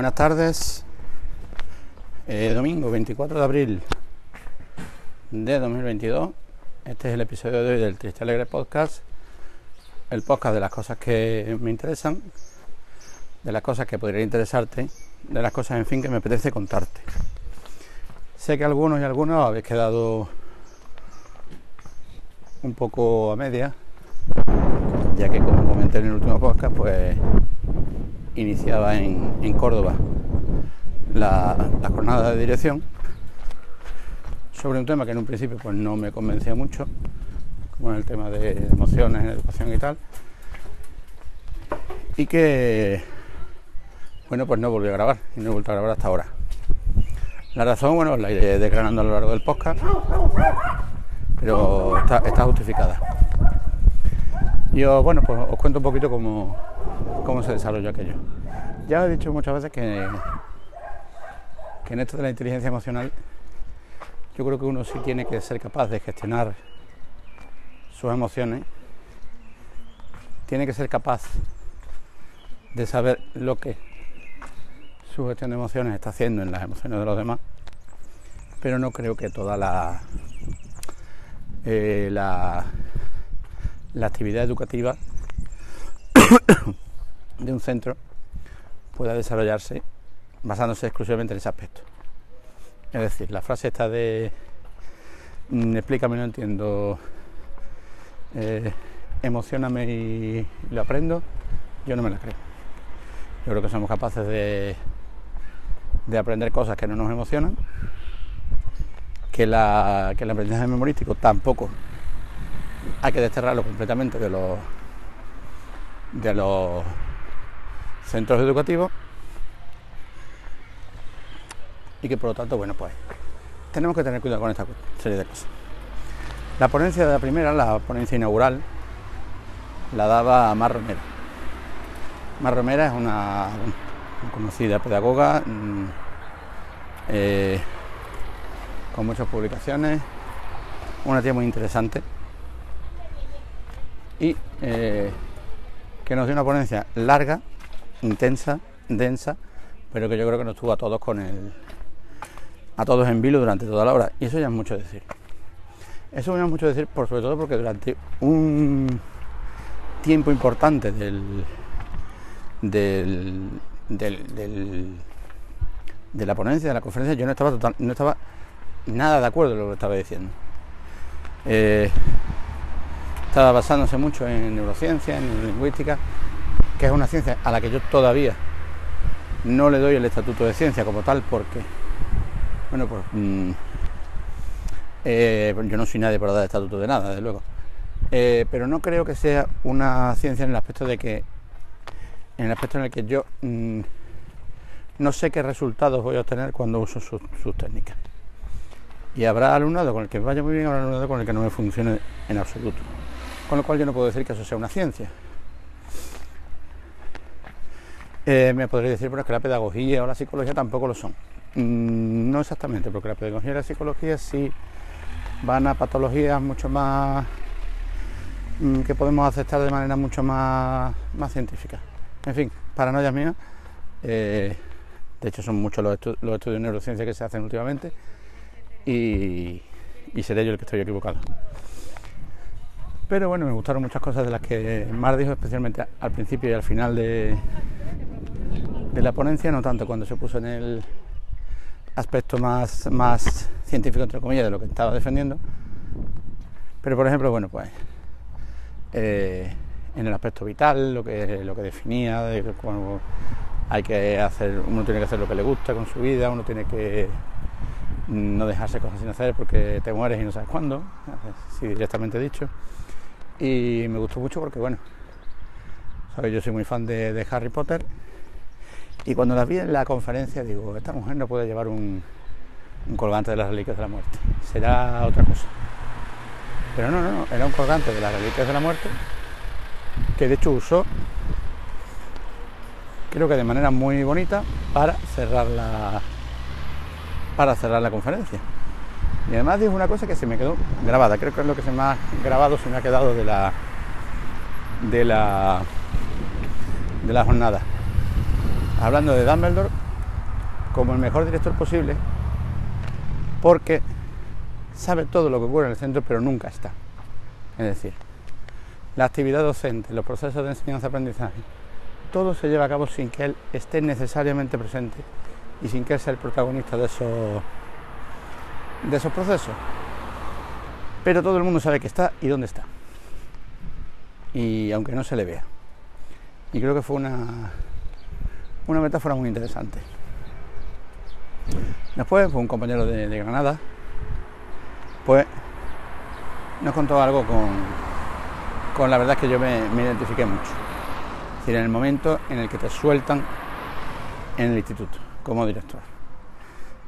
Buenas tardes. Eh, domingo 24 de abril de 2022. Este es el episodio de hoy del Triste Alegre Podcast. El podcast de las cosas que me interesan, de las cosas que podrían interesarte, de las cosas, en fin, que me apetece contarte. Sé que algunos y algunos habéis quedado un poco a media, ya que como comenté en el último podcast, pues iniciaba en, Córdoba la, jornada de dirección sobre un tema que en un principio pues no me convencía mucho, como el tema de emociones en educación y tal, y que bueno pues no volví a grabar y no he vuelto a grabar hasta ahora. La razón, bueno, la iré declarando a lo largo del podcast, pero está, está justificada. Yo, bueno, pues os cuento un poquito cómo, cómo se desarrolló aquello. Ya he dicho muchas veces que, que en esto de la inteligencia emocional yo creo que uno sí tiene que ser capaz de gestionar sus emociones, tiene que ser capaz de saber lo que su gestión de emociones está haciendo en las emociones de los demás, pero no creo que toda la, eh, la, la actividad educativa de un centro pueda desarrollarse basándose exclusivamente en ese aspecto. Es decir, la frase esta de mm, explícame, no entiendo, eh, emocioname y lo aprendo, yo no me la creo. Yo creo que somos capaces de, de aprender cosas que no nos emocionan, que, la, que el aprendizaje memorístico tampoco hay que desterrarlo completamente de los de los centros educativos y que por lo tanto, bueno, pues tenemos que tener cuidado con esta serie de cosas. La ponencia de la primera, la ponencia inaugural, la daba Mar Romera. Mar Romera es una, conocida pedagoga mm, eh, con muchas publicaciones, una tía muy interesante y eh, que nos dio una ponencia larga, intensa, densa, pero que yo creo que nos tuvo a todos con el a todos en vilo durante toda la hora y eso ya es mucho decir. Eso ya es mucho decir, por sobre todo porque durante un tiempo importante del del, del, de la ponencia, de la conferencia, yo no estaba no estaba nada de acuerdo con lo que estaba diciendo. Eh, estaba basándose mucho en neurociencia, en lingüística, que es una ciencia a la que yo todavía no le doy el estatuto de ciencia como tal, porque, bueno, pues mm, eh, yo no soy nadie para dar estatuto de nada, desde luego. Eh, pero no creo que sea una ciencia en el aspecto de que, en el aspecto en el que yo mm, no sé qué resultados voy a obtener cuando uso sus, sus técnicas. Y habrá alumnado con el que vaya muy bien, habrá alumnado con el que no me funcione en absoluto. Con lo cual yo no puedo decir que eso sea una ciencia. Eh, me podría decir, pero es que la pedagogía o la psicología tampoco lo son. Mm, no exactamente, porque la pedagogía y la psicología sí van a patologías mucho más mm, que podemos aceptar de manera mucho más, más científica. En fin, paranoias mías. Eh, de hecho, son muchos los, los, estudios de neurociencia que se hacen últimamente y, y seré yo el que estoy equivocado. Pero bueno, me gustaron muchas cosas de las que Mar dijo, especialmente al principio y al final de, de la ponencia, no tanto cuando se puso en el aspecto más, más científico, entre comillas, de lo que estaba defendiendo. Pero por ejemplo, bueno, pues eh, en el aspecto vital, lo que, lo que definía, de cuando hay que hacer, uno tiene que hacer lo que le gusta con su vida, uno tiene que no dejarse cosas sin hacer porque te mueres y no sabes cuándo, así directamente dicho. Y me gustó mucho porque, bueno, ¿sabes? yo soy muy fan de, Harry Potter. Y cuando la vi en la conferencia, digo, esta mujer no puede llevar un, colgante de las reliquias de la muerte. Será otra cosa. Pero no, no, no, era un colgante de las reliquias de la muerte que de hecho usó, creo que de manera muy bonita, para cerrar la, para cerrar la conferencia. Y además dijo una cosa que se me quedó grabada, creo que es lo que se me ha grabado, se me ha quedado de la de la de la jornada. Hablando de Dumbledore, como el mejor director posible porque sabe todo lo que ocurre en el centro pero nunca está. Es decir, la actividad docente, los procesos de enseñanza-aprendizaje, todo se lleva a cabo sin que él esté necesariamente presente y sin que él sea el protagonista de esos, de esos procesos. Pero todo el mundo sabe que está y dónde está. Y aunque no se le vea. Y creo que fue una, una metáfora muy interesante. Después, fue un compañero de, Granada, pues nos contó algo con, con la verdad que yo me, identifiqué mucho. Es decir, en el momento en el que te sueltan en el instituto como director.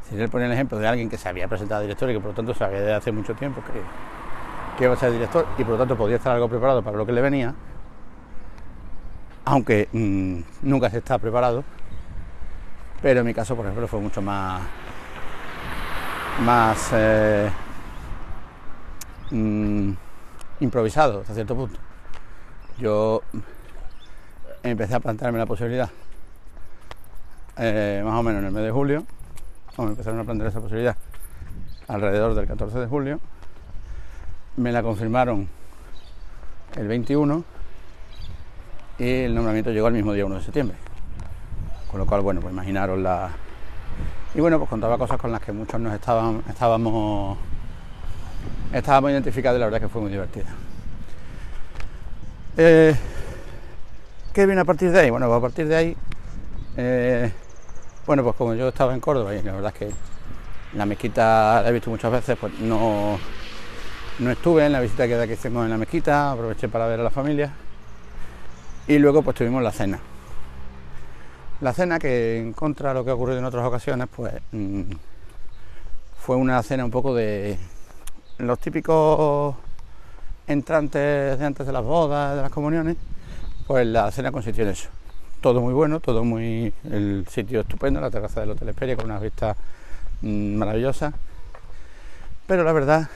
Si él pone el ejemplo de alguien que se había presentado director y que por lo tanto sabía desde hace mucho tiempo que, que iba a ser director y por lo tanto podía estar algo preparado para lo que le venía, aunque mm, nunca se está preparado, pero en mi caso, por ejemplo, fue mucho más, eh, mm, improvisado hasta cierto punto. Yo empecé a plantearme la posibilidad, eh, más o menos en el mes de julio, o me empezaron a plantear esa posibilidad alrededor del 14 de julio, me la confirmaron el 21 y el nombramiento llegó el mismo día 1 de septiembre. Con lo cual, bueno, pues imaginaros la... Y bueno, pues contaba cosas con las que muchos nos estábamos, estábamos identificados y la verdad que fue muy divertida. Eh, ¿Qué viene a partir de ahí? Bueno, pues a partir de ahí, eh, bueno, pues como yo estaba en Córdoba y la verdad es que la mezquita la he visto muchas veces, pues no, no estuve en la visita que hicimos en la mezquita, aproveché para ver a la familia y luego pues tuvimos la cena. La cena que en contra de lo que ha ocurrido en otras ocasiones, pues mm, fue una cena un poco de los típicos entrantes de antes de las bodas, de las comuniones, pues la cena consistió en eso. Todo muy bueno, todo muy. el sitio estupendo, la terraza del Hotel Esperia con unas vistas mm, maravillosas. Pero la verdad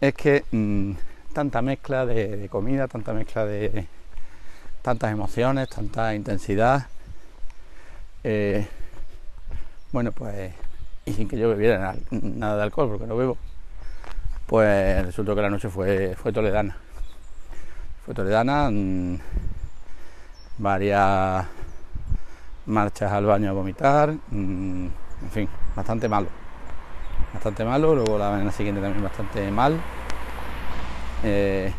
es que mm, tanta mezcla de comida, tanta mezcla de, tantas emociones, tanta intensidad. Eh, bueno, pues, y sin que yo bebiera nada, de alcohol, porque no bebo, pues resultó que la noche fue, fue toledana. Fue toledana, mm, varias marchas al baño a vomitar, mm, en fin, bastante malo. Bastante malo, luego la mañana siguiente también bastante mal. Eh,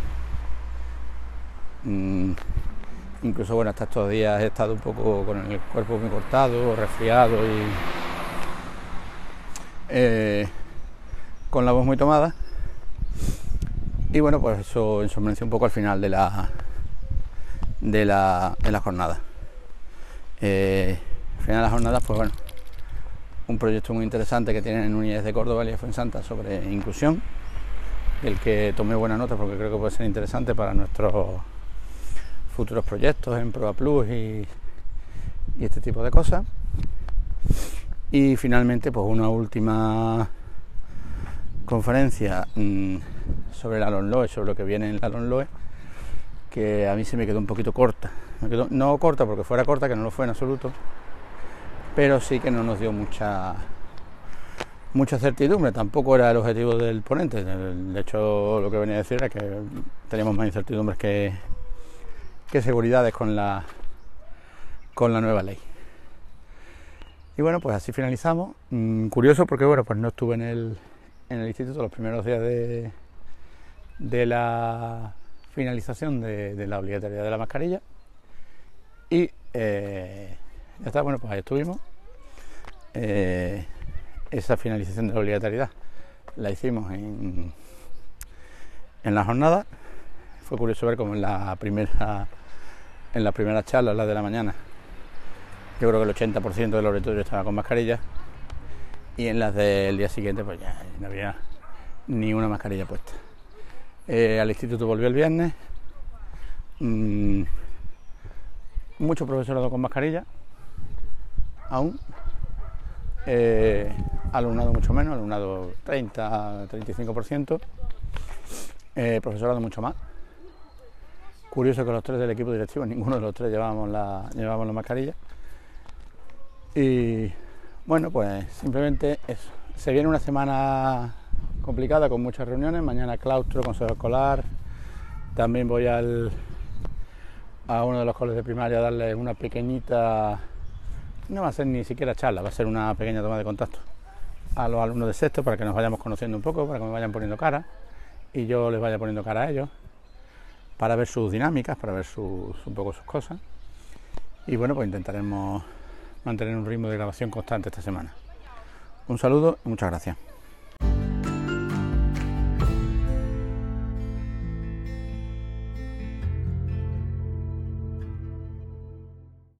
mm, Incluso, bueno, hasta estos días he estado un poco con el cuerpo muy cortado, resfriado y eh, con la voz muy tomada. Y bueno, pues eso ensombreció un poco al final de la, de la, de la jornada. Eh, al final de la jornada, pues bueno, un proyecto muy interesante que tienen en Unidades de Córdoba y de Santa sobre inclusión, del que tomé buena nota porque creo que puede ser interesante para nuestros futuros proyectos en Proa Plus y, este tipo de cosas. Y finalmente, pues una última conferencia mm, sobre la LOE, sobre lo que viene en la LOE, que a mí se me quedó un poquito corta. no corta porque fuera corta, que no lo fue en absoluto, pero sí que no nos dio mucha mucha certidumbre. Tampoco era el objetivo del ponente. De hecho, lo que venía a decir era que teníamos más incertidumbres que, qué seguridades con la, con la nueva ley. Y bueno, pues así finalizamos. Mm, curioso porque bueno, pues no estuve en el, en el instituto los primeros días de, de la finalización de, la obligatoriedad de la mascarilla. Y eh, ya está, bueno, pues ahí estuvimos. Eh, esa finalización de la obligatoriedad la hicimos en, en la jornada. Fue curioso ver cómo en la primera en las primeras charlas, las de la mañana, yo creo que el 80% del auditorio estaba con mascarilla y en las del día siguiente pues ya no había ni una mascarilla puesta. Eh, al instituto volvió el viernes, mm, mucho profesorado con mascarilla, aún, eh, alumnado mucho menos, alumnado 30-35%, eh, profesorado mucho más. Curioso que los tres del equipo directivo, ninguno de los tres llevábamos la, llevábamos la mascarilla. Y Bueno, pues simplemente eso. Se viene una semana complicada con muchas reuniones. Mañana claustro, consejo escolar. También voy al, a uno de los colegios de primaria a darle una pequeñita, no va a ser ni siquiera charla, va a ser una pequeña toma de contacto a los alumnos de sexto para que nos vayamos conociendo un poco, para que me vayan poniendo cara y yo les vaya poniendo cara a ellos para ver sus dinámicas, para ver sus, un poco sus cosas. Y bueno, pues intentaremos mantener un ritmo de grabación constante esta semana. Un saludo y muchas gracias.